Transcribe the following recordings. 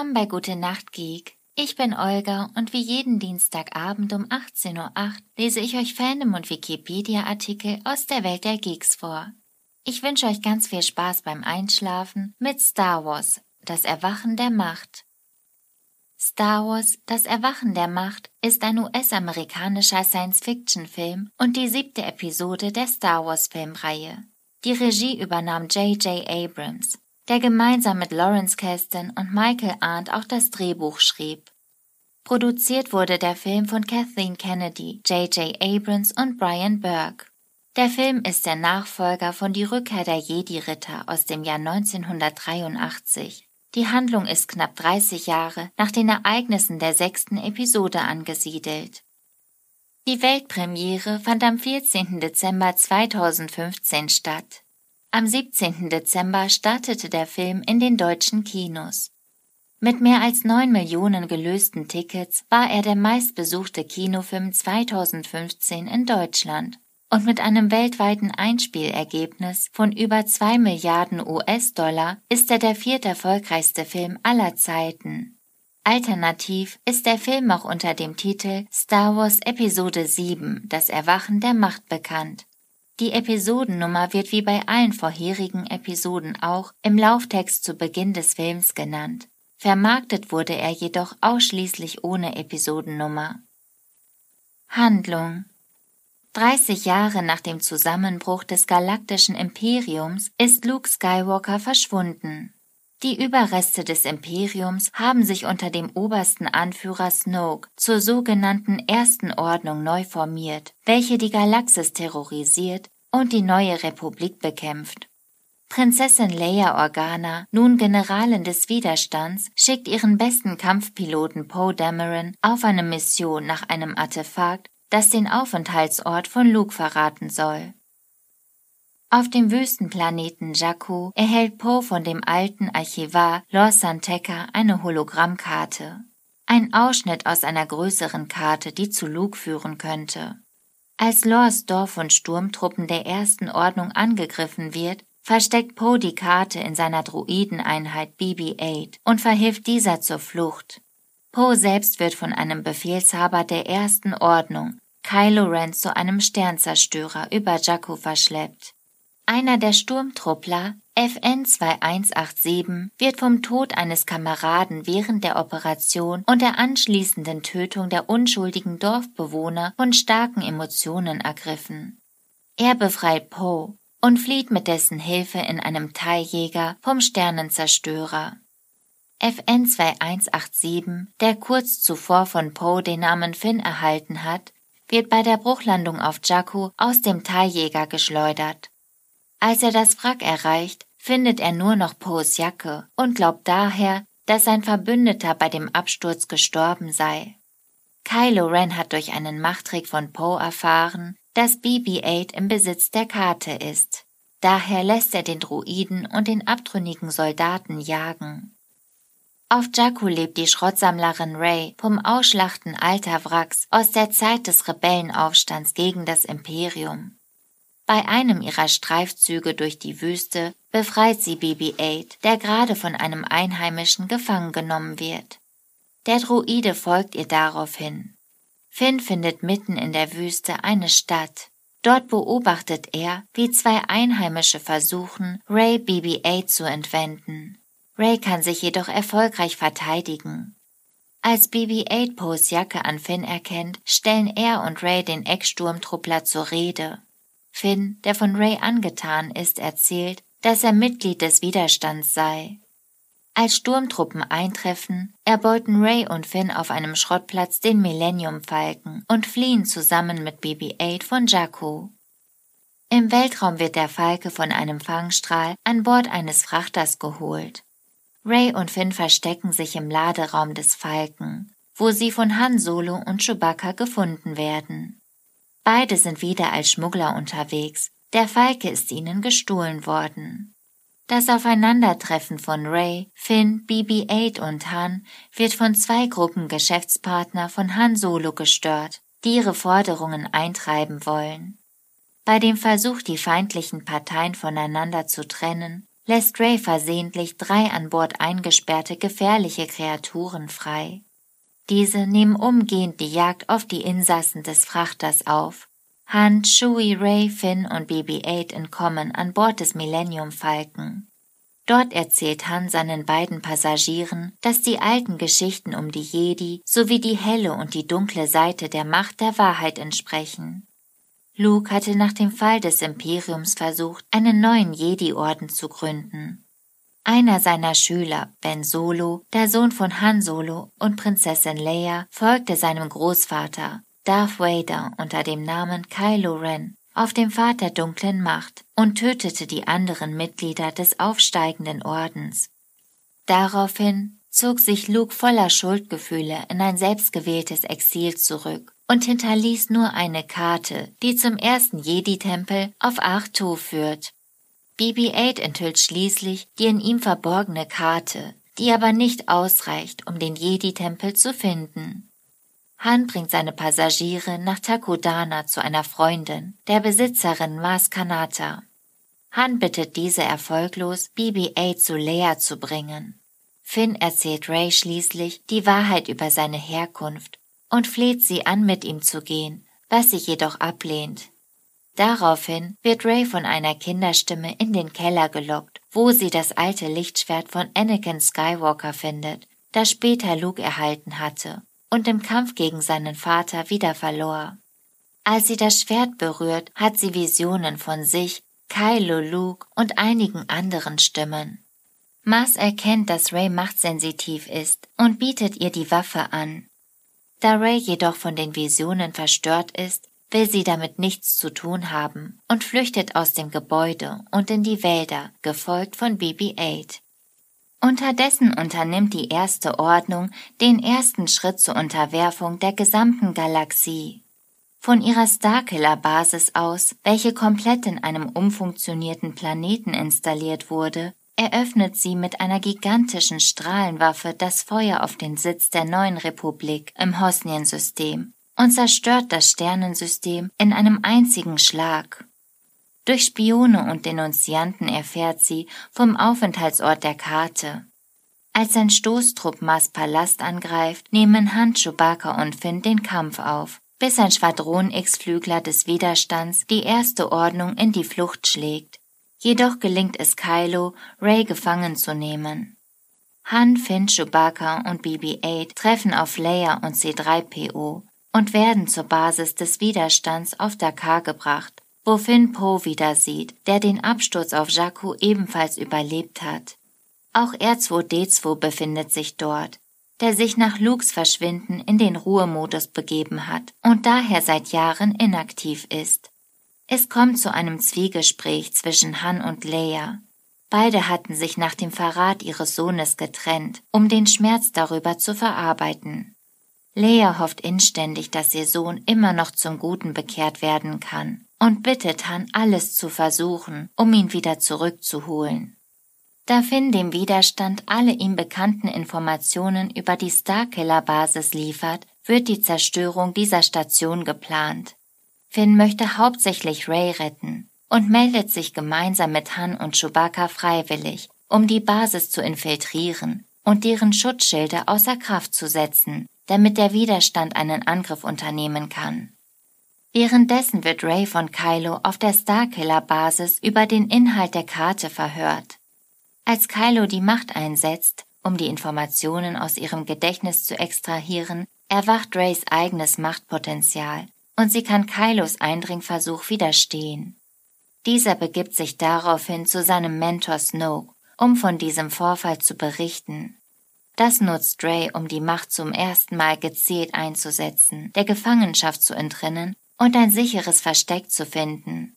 Willkommen bei Gute Nacht Geek. Ich bin Olga und wie jeden Dienstagabend um 18.08 Uhr lese ich euch Fandom und Wikipedia-Artikel aus der Welt der Geeks vor. Ich wünsche euch ganz viel Spaß beim Einschlafen mit Star Wars, das Erwachen der Macht. Star Wars, das Erwachen der Macht ist ein US-amerikanischer Science-Fiction-Film und die siebte Episode der Star Wars-Filmreihe. Die Regie übernahm J.J. Abrams, der gemeinsam mit Lawrence Kasdan und Michael Arndt auch das Drehbuch schrieb. Produziert wurde der Film von Kathleen Kennedy, J.J. Abrams und Brian Burke. Der Film ist der Nachfolger von Die Rückkehr der Jedi-Ritter aus dem Jahr 1983. Die Handlung ist knapp 30 Jahre nach den Ereignissen der sechsten Episode angesiedelt. Die Weltpremiere fand am 14. Dezember 2015 statt. Am 17. Dezember startete der Film in den deutschen Kinos. Mit mehr als 9 Millionen gelösten Tickets war er der meistbesuchte Kinofilm 2015 in Deutschland und mit einem weltweiten Einspielergebnis von über 2 Milliarden US-Dollar ist er der vierterfolgreichste Film aller Zeiten. Alternativ ist der Film auch unter dem Titel Star Wars Episode 7 Das Erwachen der Macht bekannt. Die Episodennummer wird wie bei allen vorherigen Episoden auch im Lauftext zu Beginn des Films genannt. Vermarktet wurde er jedoch ausschließlich ohne Episodennummer. Handlung 30 Jahre nach dem Zusammenbruch des galaktischen Imperiums ist Luke Skywalker verschwunden. Die Überreste des Imperiums haben sich unter dem obersten Anführer Snoke zur sogenannten Ersten Ordnung neu formiert, welche die Galaxis terrorisiert und die neue Republik bekämpft. Prinzessin Leia Organa, nun Generalin des Widerstands, schickt ihren besten Kampfpiloten Poe Dameron auf eine Mission nach einem Artefakt, das den Aufenthaltsort von Luke verraten soll. Auf dem Wüstenplaneten Jakku erhält Poe von dem alten Archivar Lor Santeca eine Hologrammkarte. Ein Ausschnitt aus einer größeren Karte, die zu Luke führen könnte. Als Lors Dorf von Sturmtruppen der ersten Ordnung angegriffen wird, versteckt Poe die Karte in seiner Druideneinheit BB-8 und verhilft dieser zur Flucht. Poe selbst wird von einem Befehlshaber der ersten Ordnung, Kylo Ren, zu einem Sternzerstörer über Jakku verschleppt. Einer der Sturmtruppler, FN 2187, wird vom Tod eines Kameraden während der Operation und der anschließenden Tötung der unschuldigen Dorfbewohner von starken Emotionen ergriffen. Er befreit Poe und flieht mit dessen Hilfe in einem Teiljäger vom Sternenzerstörer. FN 2187, der kurz zuvor von Poe den Namen Finn erhalten hat, wird bei der Bruchlandung auf Jakku aus dem Teiljäger geschleudert. Als er das Wrack erreicht, findet er nur noch Poes Jacke und glaubt daher, dass sein Verbündeter bei dem Absturz gestorben sei. Kylo Ren hat durch einen Machttrick von Poe erfahren, dass BB-8 im Besitz der Karte ist. Daher lässt er den Druiden und den abtrünnigen Soldaten jagen. Auf Jakku lebt die Schrottsammlerin Ray vom Ausschlachten alter Wracks aus der Zeit des Rebellenaufstands gegen das Imperium. Bei einem ihrer Streifzüge durch die Wüste befreit sie BB-8, der gerade von einem Einheimischen gefangen genommen wird. Der Druide folgt ihr daraufhin. Finn findet mitten in der Wüste eine Stadt. Dort beobachtet er, wie zwei Einheimische versuchen, Ray BB-8 zu entwenden. Ray kann sich jedoch erfolgreich verteidigen. Als BB-8 Poes Jacke an Finn erkennt, stellen er und Ray den Ecksturmtruppler zur Rede. Finn, der von Ray angetan ist, erzählt, dass er Mitglied des Widerstands sei. Als Sturmtruppen eintreffen, erbeuten Ray und Finn auf einem Schrottplatz den Millennium Falken und fliehen zusammen mit BB-8 von Jakku. Im Weltraum wird der Falke von einem Fangstrahl an Bord eines Frachters geholt. Ray und Finn verstecken sich im Laderaum des Falken, wo sie von Han Solo und Chewbacca gefunden werden. Beide sind wieder als Schmuggler unterwegs, der Falke ist ihnen gestohlen worden. Das Aufeinandertreffen von Ray, Finn, BB-8 und Han wird von zwei Gruppen Geschäftspartner von Han Solo gestört, die ihre Forderungen eintreiben wollen. Bei dem Versuch, die feindlichen Parteien voneinander zu trennen, lässt Ray versehentlich drei an Bord eingesperrte gefährliche Kreaturen frei. Diese nehmen umgehend die Jagd auf die Insassen des Frachters auf. Han, Chewie, Ray, Finn und BB-8 entkommen an Bord des Millennium Falcon. Dort erzählt Han seinen beiden Passagieren, dass die alten Geschichten um die Jedi sowie die helle und die dunkle Seite der Macht der Wahrheit entsprechen. Luke hatte nach dem Fall des Imperiums versucht, einen neuen Jedi-Orden zu gründen. Einer seiner Schüler, Ben Solo, der Sohn von Han Solo und Prinzessin Leia, folgte seinem Großvater, Darth Vader, unter dem Namen Kylo Ren auf dem Pfad der dunklen Macht und tötete die anderen Mitglieder des aufsteigenden Ordens. Daraufhin zog sich Luke voller Schuldgefühle in ein selbstgewähltes Exil zurück und hinterließ nur eine Karte, die zum ersten Jedi-Tempel auf Artu führt. BB-8 enthüllt schließlich die in ihm verborgene Karte, die aber nicht ausreicht, um den Jedi-Tempel zu finden. Han bringt seine Passagiere nach Takodana zu einer Freundin, der Besitzerin Mas Kanata. Han bittet diese erfolglos, BB-8 zu Leia zu bringen. Finn erzählt Ray schließlich die Wahrheit über seine Herkunft und fleht sie an, mit ihm zu gehen, was sie jedoch ablehnt. Daraufhin wird Ray von einer Kinderstimme in den Keller gelockt, wo sie das alte Lichtschwert von Anakin Skywalker findet, das später Luke erhalten hatte und im Kampf gegen seinen Vater wieder verlor. Als sie das Schwert berührt, hat sie Visionen von sich, Kylo, Luke und einigen anderen Stimmen. Mars erkennt, dass Ray machtsensitiv ist und bietet ihr die Waffe an. Da Ray jedoch von den Visionen verstört ist, will sie damit nichts zu tun haben und flüchtet aus dem Gebäude und in die Wälder, gefolgt von BB-8. Unterdessen unternimmt die Erste Ordnung den ersten Schritt zur Unterwerfung der gesamten Galaxie. Von ihrer Starkiller-Basis aus, welche komplett in einem umfunktionierten Planeten installiert wurde, eröffnet sie mit einer gigantischen Strahlenwaffe das Feuer auf den Sitz der neuen Republik im Hosnien-System und zerstört das Sternensystem in einem einzigen Schlag. Durch Spione und Denunzianten erfährt sie vom Aufenthaltsort der Karte. Als ein Stoßtrupp Mas Palast angreift, nehmen Han, Chewbacca und Finn den Kampf auf, bis ein Schwadron X-Flügler des Widerstands die erste Ordnung in die Flucht schlägt. Jedoch gelingt es Kylo, Ray gefangen zu nehmen. Han, Finn, Chewbacca und BB-8 treffen auf Leia und C-3PO und werden zur Basis des Widerstands auf Dakar gebracht, wo Finn Poe wieder sieht, der den Absturz auf Jakku ebenfalls überlebt hat. Auch R2D2 befindet sich dort, der sich nach Lukes Verschwinden in den Ruhemodus begeben hat und daher seit Jahren inaktiv ist. Es kommt zu einem Zwiegespräch zwischen Han und Leia. Beide hatten sich nach dem Verrat ihres Sohnes getrennt, um den Schmerz darüber zu verarbeiten. Leia hofft inständig, dass ihr Sohn immer noch zum Guten bekehrt werden kann und bittet Han, alles zu versuchen, um ihn wieder zurückzuholen. Da Finn dem Widerstand alle ihm bekannten Informationen über die Starkiller-Basis liefert, wird die Zerstörung dieser Station geplant. Finn möchte hauptsächlich Ray retten und meldet sich gemeinsam mit Han und Chewbacca freiwillig, um die Basis zu infiltrieren und deren Schutzschilde außer Kraft zu setzen, damit der Widerstand einen Angriff unternehmen kann. Währenddessen wird Ray von Kylo auf der Starkiller-Basis über den Inhalt der Karte verhört. Als Kylo die Macht einsetzt, um die Informationen aus ihrem Gedächtnis zu extrahieren, erwacht Rays eigenes Machtpotenzial und sie kann Kylos Eindringversuch widerstehen. Dieser begibt sich daraufhin zu seinem Mentor Snoke, um von diesem Vorfall zu berichten. Das nutzt Ray, um die Macht zum ersten Mal gezielt einzusetzen, der Gefangenschaft zu entrinnen und ein sicheres Versteck zu finden.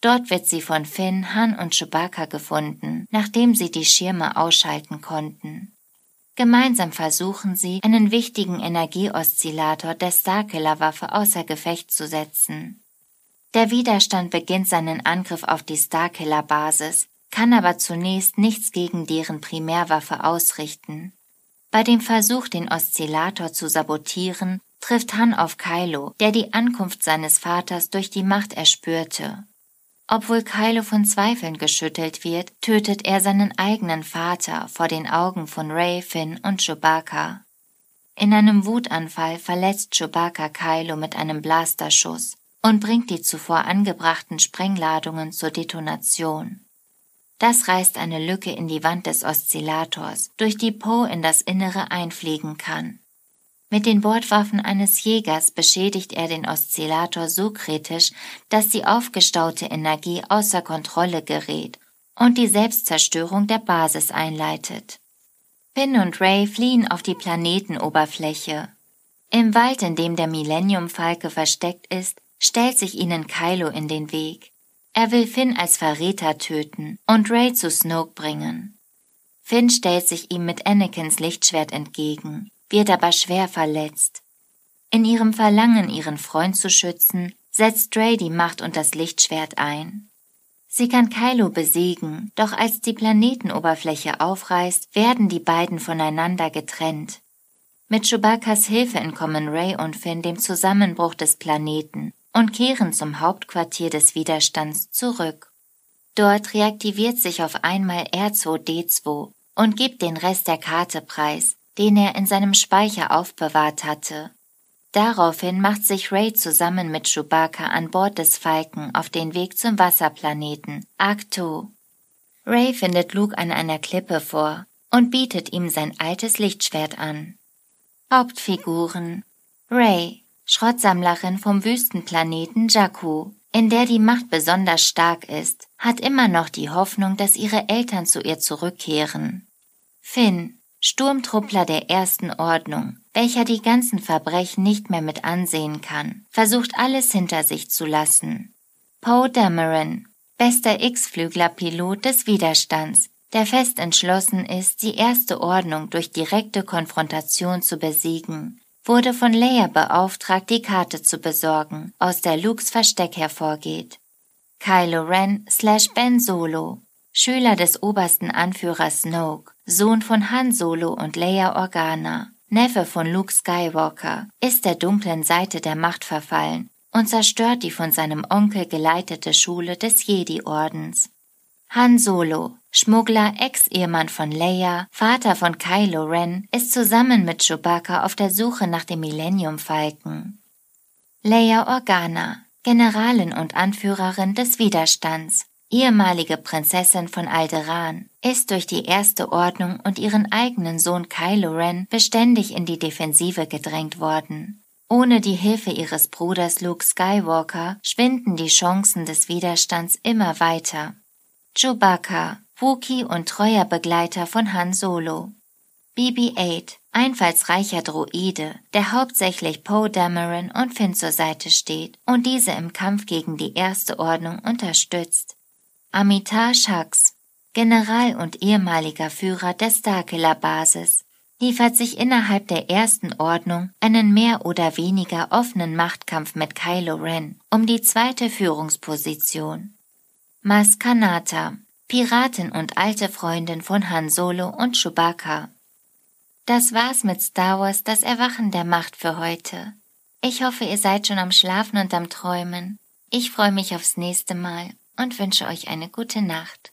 Dort wird sie von Finn, Han und Chewbacca gefunden, nachdem sie die Schirme ausschalten konnten. Gemeinsam versuchen sie, einen wichtigen Energieoszillator der Starkiller-Waffe außer Gefecht zu setzen. Der Widerstand beginnt seinen Angriff auf die Starkiller-Basis, kann aber zunächst nichts gegen deren Primärwaffe ausrichten. Bei dem Versuch, den Oszillator zu sabotieren, trifft Han auf Kylo, der die Ankunft seines Vaters durch die Macht erspürte. Obwohl Kylo von Zweifeln geschüttelt wird, tötet er seinen eigenen Vater vor den Augen von Ray, Finn und Chewbacca. In einem Wutanfall verletzt Chewbacca Kylo mit einem Blasterschuss und bringt die zuvor angebrachten Sprengladungen zur Detonation. Das reißt eine Lücke in die Wand des Oszillators, durch die Poe in das Innere einfliegen kann. Mit den Bordwaffen eines Jägers beschädigt er den Oszillator so kritisch, dass die aufgestaute Energie außer Kontrolle gerät und die Selbstzerstörung der Basis einleitet. Finn und Ray fliehen auf die Planetenoberfläche. Im Wald, in dem der Millennium-Falke versteckt ist, stellt sich ihnen Kylo in den Weg. Er will Finn als Verräter töten und Ray zu Snoke bringen. Finn stellt sich ihm mit Anakins Lichtschwert entgegen, wird aber schwer verletzt. In ihrem Verlangen, ihren Freund zu schützen, setzt Ray die Macht und das Lichtschwert ein. Sie kann Kylo besiegen, doch als die Planetenoberfläche aufreißt, werden die beiden voneinander getrennt. Mit Chewbacca's Hilfe entkommen Ray und Finn dem Zusammenbruch des Planeten und kehren zum Hauptquartier des Widerstands zurück. Dort reaktiviert sich auf einmal R2D2 und gibt den Rest der Karte preis, den er in seinem Speicher aufbewahrt hatte. Daraufhin macht sich Ray zusammen mit Chewbacca an Bord des Falken auf den Weg zum Wasserplaneten Arcto. Ray findet Luke an einer Klippe vor und bietet ihm sein altes Lichtschwert an. Hauptfiguren Ray, Schrottsammlerin vom Wüstenplaneten Jakku, in der die Macht besonders stark ist, hat immer noch die Hoffnung, dass ihre Eltern zu ihr zurückkehren. Finn, Sturmtruppler der ersten Ordnung, welcher die ganzen Verbrechen nicht mehr mit ansehen kann, versucht alles hinter sich zu lassen. Poe Dameron, bester X-Flügler-Pilot des Widerstands, der fest entschlossen ist, die erste Ordnung durch direkte Konfrontation zu besiegen wurde von Leia beauftragt, die Karte zu besorgen, aus der Lukes Versteck hervorgeht. Kylo Ren slash Ben Solo, Schüler des obersten Anführers Snoke, Sohn von Han Solo und Leia Organa, Neffe von Luke Skywalker, ist der dunklen Seite der Macht verfallen und zerstört die von seinem Onkel geleitete Schule des Jedi-Ordens. Han Solo, Schmuggler, Ex-Ehemann von Leia, Vater von Kylo Ren, ist zusammen mit Chewbacca auf der Suche nach dem Millennium-Falken. Leia Organa, Generalin und Anführerin des Widerstands, ehemalige Prinzessin von Alderaan, ist durch die Erste Ordnung und ihren eigenen Sohn Kylo Ren beständig in die Defensive gedrängt worden. Ohne die Hilfe ihres Bruders Luke Skywalker schwinden die Chancen des Widerstands immer weiter. Chewbacca, Wookie und treuer Begleiter von Han Solo. BB-8, einfallsreicher Droide, der hauptsächlich Poe Dameron und Finn zur Seite steht und diese im Kampf gegen die Erste Ordnung unterstützt. Amitabh Hux, General und ehemaliger Führer der Starkiller Basis, liefert sich innerhalb der Ersten Ordnung einen mehr oder weniger offenen Machtkampf mit Kylo Ren um die zweite Führungsposition. Maskanata, Piratin und alte Freundin von Han Solo und Chewbacca. Das war's mit Star Wars, das Erwachen der Macht für heute. Ich hoffe, ihr seid schon am Schlafen und am Träumen. Ich freue mich aufs nächste Mal und wünsche euch eine gute Nacht.